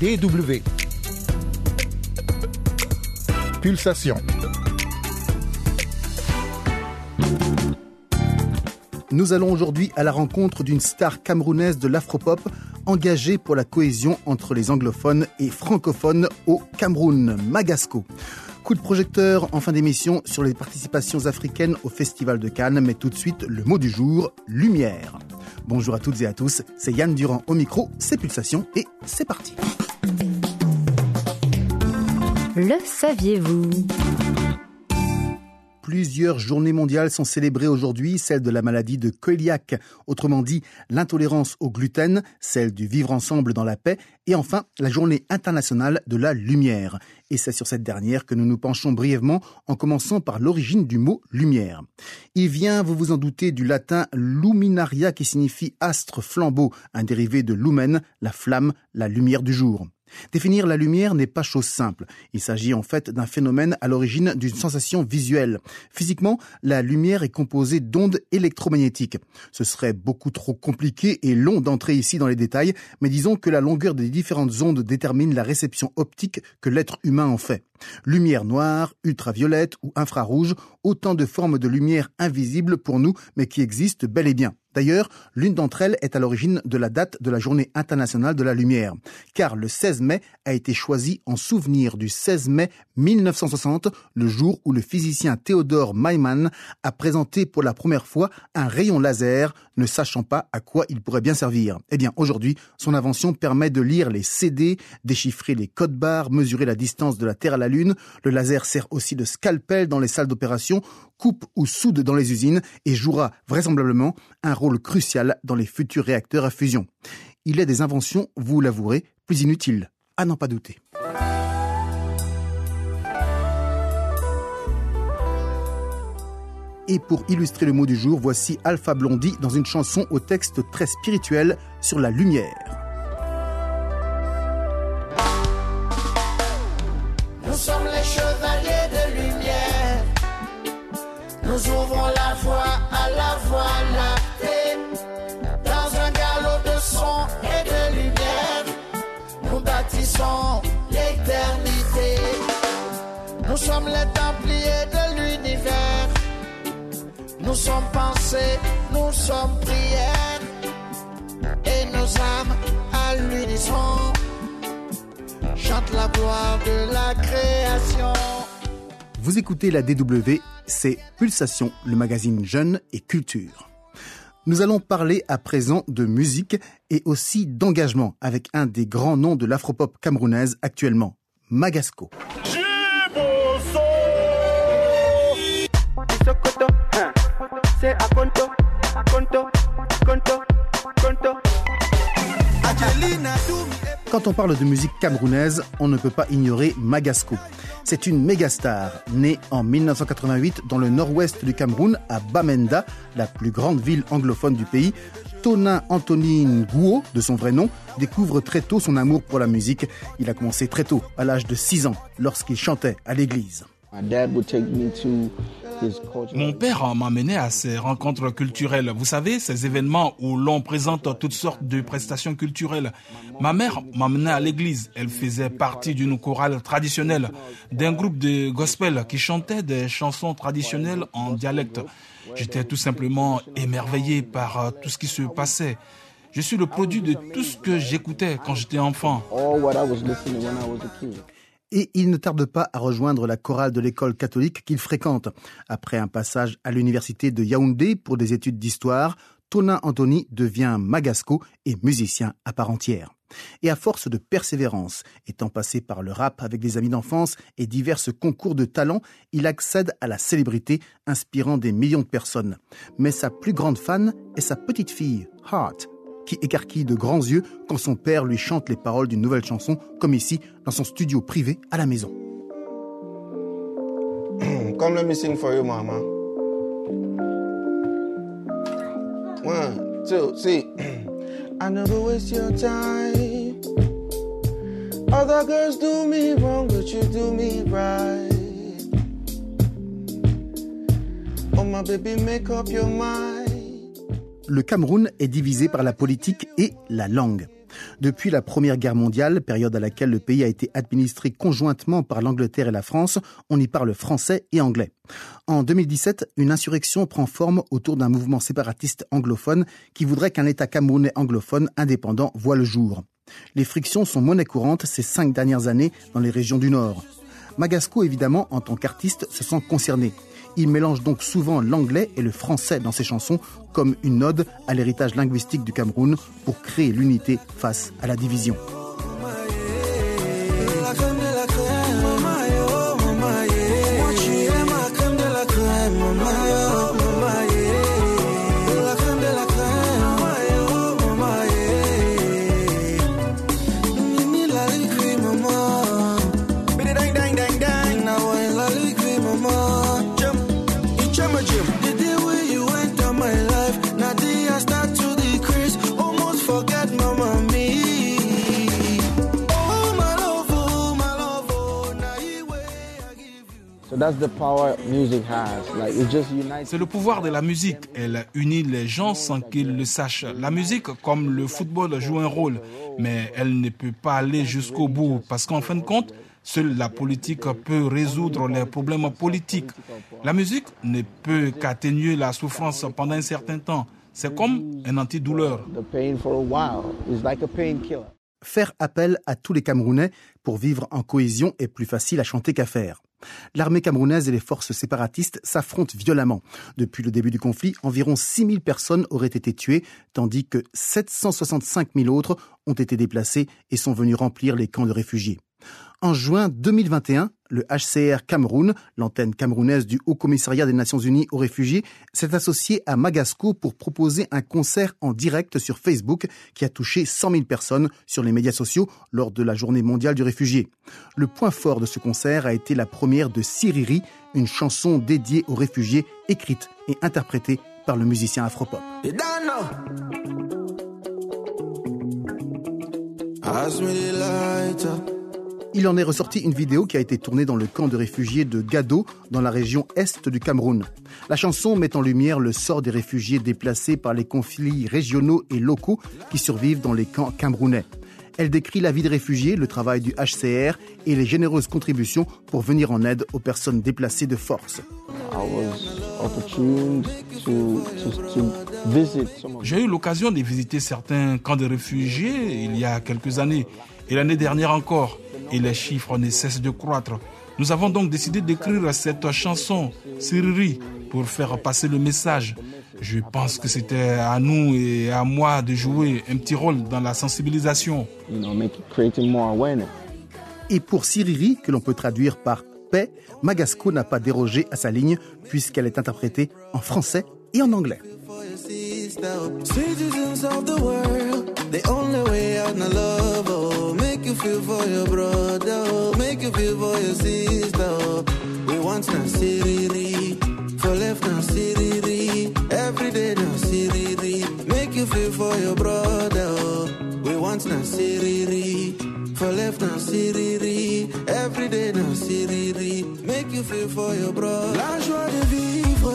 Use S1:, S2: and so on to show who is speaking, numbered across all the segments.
S1: DW. Pulsation. Nous allons aujourd'hui à la rencontre d'une star camerounaise de l'afropop engagée pour la cohésion entre les anglophones et francophones au Cameroun, Magasco. Coup de projecteur en fin d'émission sur les participations africaines au Festival de Cannes, mais tout de suite le mot du jour, lumière. Bonjour à toutes et à tous, c'est Yann Durand au micro, c'est Pulsation et c'est parti.
S2: Le saviez-vous?
S1: Plusieurs journées mondiales sont célébrées aujourd'hui, celle de la maladie de Coeliac, autrement dit l'intolérance au gluten, celle du vivre ensemble dans la paix, et enfin la journée internationale de la lumière. Et c'est sur cette dernière que nous nous penchons brièvement en commençant par l'origine du mot lumière. Il vient, vous vous en doutez, du latin luminaria qui signifie astre, flambeau, un dérivé de lumen, la flamme, la lumière du jour. Définir la lumière n'est pas chose simple. Il s'agit en fait d'un phénomène à l'origine d'une sensation visuelle. Physiquement, la lumière est composée d'ondes électromagnétiques. Ce serait beaucoup trop compliqué et long d'entrer ici dans les détails, mais disons que la longueur des différentes ondes détermine la réception optique que l'être humain en fait. Lumière noire, ultraviolette ou infrarouge, autant de formes de lumière invisibles pour nous, mais qui existent bel et bien. D'ailleurs, l'une d'entre elles est à l'origine de la date de la Journée internationale de la lumière, car le 16 mai a été choisi en souvenir du 16 mai 1960, le jour où le physicien Theodore Maiman a présenté pour la première fois un rayon laser, ne sachant pas à quoi il pourrait bien servir. Eh bien, aujourd'hui, son invention permet de lire les CD, déchiffrer les codes barres, mesurer la distance de la Terre à la Lune. Le laser sert aussi de scalpel dans les salles d'opération, coupe ou soude dans les usines et jouera vraisemblablement un rôle crucial dans les futurs réacteurs à fusion. Il est des inventions, vous l'avouerez, plus inutiles, à n'en pas douter. Et pour illustrer le mot du jour, voici Alpha Blondie dans une chanson au texte très spirituel sur la lumière.
S3: Sommes pensées, nous sommes prières. Et nos âmes à l'unisson chante la gloire de la création.
S1: Vous écoutez la DW, c'est Pulsation, le magazine Jeune et Culture. Nous allons parler à présent de musique et aussi d'engagement avec un des grands noms de l'afropop camerounaise actuellement, Magasco. Quand on parle de musique camerounaise, on ne peut pas ignorer Magasco. C'est une méga star, née en 1988 dans le nord-ouest du Cameroun, à Bamenda, la plus grande ville anglophone du pays. Tonin Anthony Nguo, de son vrai nom, découvre très tôt son amour pour la musique. Il a commencé très tôt, à l'âge de 6 ans, lorsqu'il chantait à l'église.
S4: Mon père m'amenait à ces rencontres culturelles. Vous savez, ces événements où l'on présente toutes sortes de prestations culturelles. Ma mère m'amenait à l'église. Elle faisait partie d'une chorale traditionnelle, d'un groupe de gospel qui chantait des chansons traditionnelles en dialecte. J'étais tout simplement émerveillé par tout ce qui se passait. Je suis le produit de tout ce que j'écoutais quand j'étais enfant
S1: et il ne tarde pas à rejoindre la chorale de l'école catholique qu'il fréquente. Après un passage à l'université de Yaoundé pour des études d'histoire, Tonin Anthony devient magasco et musicien à part entière. Et à force de persévérance, étant passé par le rap avec des amis d'enfance et divers concours de talent, il accède à la célébrité, inspirant des millions de personnes. Mais sa plus grande fan est sa petite fille, Heart, qui écarquille de grands yeux quand son père lui chante les paroles d'une nouvelle chanson, comme ici, dans son studio privé à la maison.
S5: Come let me sing for you, mama. One, two, three. I never waste your time. Other girls do me wrong, but you do me right. Oh my baby, make up your mind.
S1: Le Cameroun est divisé par la politique et la langue. Depuis la Première Guerre mondiale, période à laquelle le pays a été administré conjointement par l'Angleterre et la France, on y parle français et anglais. En 2017, une insurrection prend forme autour d'un mouvement séparatiste anglophone qui voudrait qu'un État camerounais anglophone indépendant voie le jour. Les frictions sont monnaie courante ces cinq dernières années dans les régions du Nord. Magasco, évidemment, en tant qu'artiste, se sent concerné. Il mélange donc souvent l'anglais et le français dans ses chansons comme une ode à l'héritage linguistique du Cameroun pour créer l'unité face à la division.
S4: C'est le pouvoir de la musique. Elle unit les gens sans qu'ils le sachent. La musique, comme le football, joue un rôle, mais elle ne peut pas aller jusqu'au bout. Parce qu'en fin de compte, seule la politique peut résoudre les problèmes politiques. La musique ne peut qu'atténuer la souffrance pendant un certain temps. C'est comme un antidouleur.
S1: Faire appel à tous les Camerounais pour vivre en cohésion est plus facile à chanter qu'à faire. L'armée camerounaise et les forces séparatistes s'affrontent violemment. Depuis le début du conflit, environ 6000 personnes auraient été tuées, tandis que 765 000 autres ont été déplacées et sont venus remplir les camps de réfugiés. En juin 2021, le HCR Cameroun, l'antenne camerounaise du Haut Commissariat des Nations Unies aux réfugiés, s'est associé à Magasco pour proposer un concert en direct sur Facebook qui a touché 100 000 personnes sur les médias sociaux lors de la journée mondiale du réfugié. Le point fort de ce concert a été la première de Siriri, une chanson dédiée aux réfugiés écrite et interprétée par le musicien afropop. Il en est ressorti une vidéo qui a été tournée dans le camp de réfugiés de Gado, dans la région est du Cameroun. La chanson met en lumière le sort des réfugiés déplacés par les conflits régionaux et locaux qui survivent dans les camps camerounais. Elle décrit la vie des réfugiés, le travail du HCR et les généreuses contributions pour venir en aide aux personnes déplacées de force.
S4: J'ai eu l'occasion de visiter certains camps de réfugiés il y a quelques années et l'année dernière encore et les chiffres ne cessent de croître. Nous avons donc décidé d'écrire cette chanson, Siriri, pour faire passer le message. Je pense que c'était à nous et à moi de jouer un petit rôle dans la sensibilisation.
S1: Et pour Siriri, que l'on peut traduire par paix, Magasco n'a pas dérogé à sa ligne puisqu'elle est interprétée en français et en anglais. Feel for your brother, oh. make you feel for your sister. Oh. We want na siriri, for left na siriri, every day make you feel for your brother. Oh. We want na siriri, for left na siriri, every day make you feel for your brother. La joie de vivre,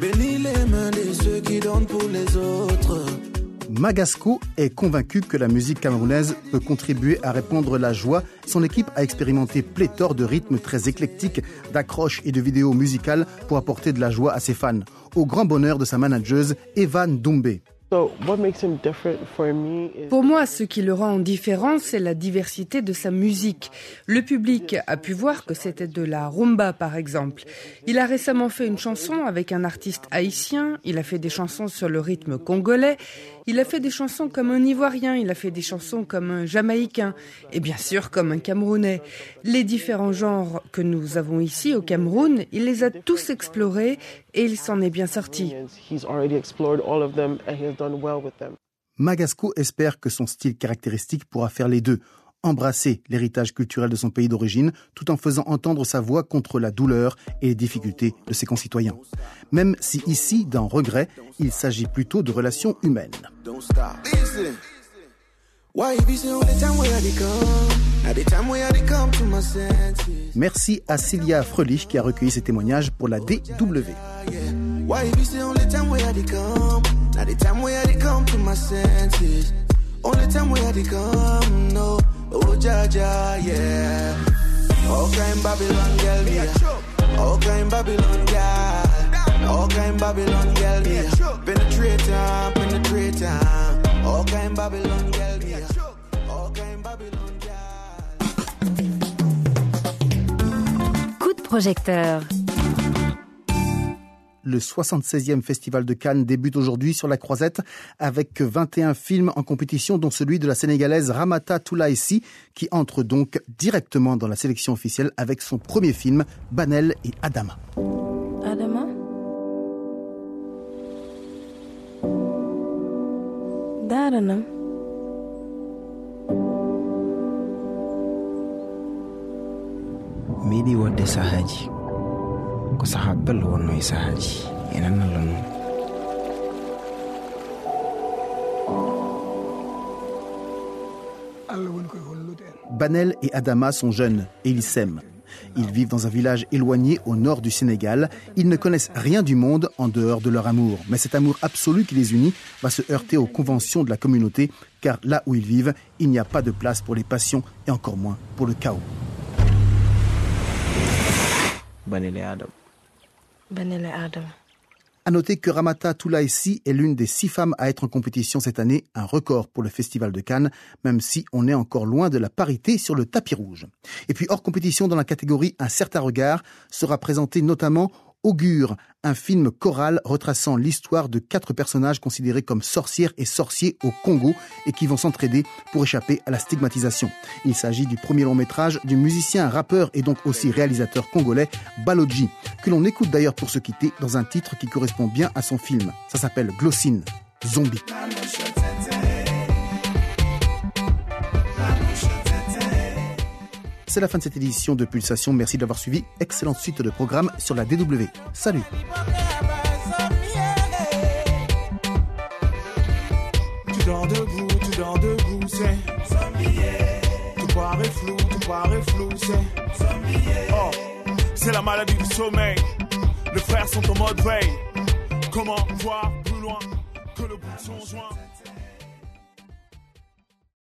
S1: bénis les mains de ceux qui donnent pour les autres. Magasco est convaincu que la musique camerounaise peut contribuer à répandre la joie. Son équipe a expérimenté pléthore de rythmes très éclectiques, d'accroches et de vidéos musicales pour apporter de la joie à ses fans, au grand bonheur de sa manageuse Evan Doumbé.
S6: Pour moi, ce qui le rend différent, c'est la diversité de sa musique. Le public a pu voir que c'était de la rumba, par exemple. Il a récemment fait une chanson avec un artiste haïtien, il a fait des chansons sur le rythme congolais, il a fait des chansons comme un Ivoirien, il a fait des chansons comme un Jamaïcain, et bien sûr comme un Camerounais. Les différents genres que nous avons ici au Cameroun, il les a tous explorés et il s'en est bien sorti.
S1: Magasco espère que son style caractéristique pourra faire les deux, embrasser l'héritage culturel de son pays d'origine tout en faisant entendre sa voix contre la douleur et les difficultés de ses concitoyens. Même si ici, dans Regret, il s'agit plutôt de relations humaines. Merci à Cilia Frelich qui a recueilli ces témoignages pour la DW.
S5: Oh, Jaja, yeah. All kind Babylon girl. All kind Babylon girl. All kind Babylon girl, me. Penetrator, penetrator. All kind Babylon girl, Babylon.
S2: Coup de projecteur.
S1: Le 76e Festival de Cannes débute aujourd'hui sur la Croisette avec 21 films en compétition, dont celui de la Sénégalaise Ramata Toulaïsi, qui entre donc directement dans la sélection officielle avec son premier film, Banel et Adama.
S7: Adama?
S8: Sahaji ko saha belɗo wonno e sahaji enen allah noon
S1: Banel et Adama sont jeunes et ils s'aiment. Ils vivent dans un village éloigné au nord du Sénégal. Ils ne connaissent rien du monde en dehors de leur amour. Mais cet amour absolu qui les unit va se heurter aux conventions de la communauté, car là où ils vivent, il n'y a pas de place pour les passions et encore moins pour le chaos.
S8: Adam
S1: À noter que Ramata Toulaïsi est l'une des six femmes à être en compétition cette année, un record pour le Festival de Cannes, même si on est encore loin de la parité sur le tapis rouge. Et puis hors compétition dans la catégorie Un certain regard sera présenté notamment Augure, un film choral retraçant l'histoire de quatre personnages considérés comme sorcières et sorciers au Congo et qui vont s'entraider pour échapper à la stigmatisation. Il s'agit du premier long métrage du musicien, rappeur et donc aussi réalisateur congolais Baloji, que l'on écoute d'ailleurs pour se quitter dans un titre qui correspond bien à son film. Ça s'appelle Glossine, Zombie. C'est la fin de cette édition de Pulsation. Merci d'avoir suivi. Excellente suite de programmes sur la DW. Salut
S9: dors debout, tu dors debout, c'est Tout paraît flou, tout paraît flou, c'est Oh, c'est la maladie du sommeil. Les frères sont en mode veille. Comment voir plus loin que le bout de son joint?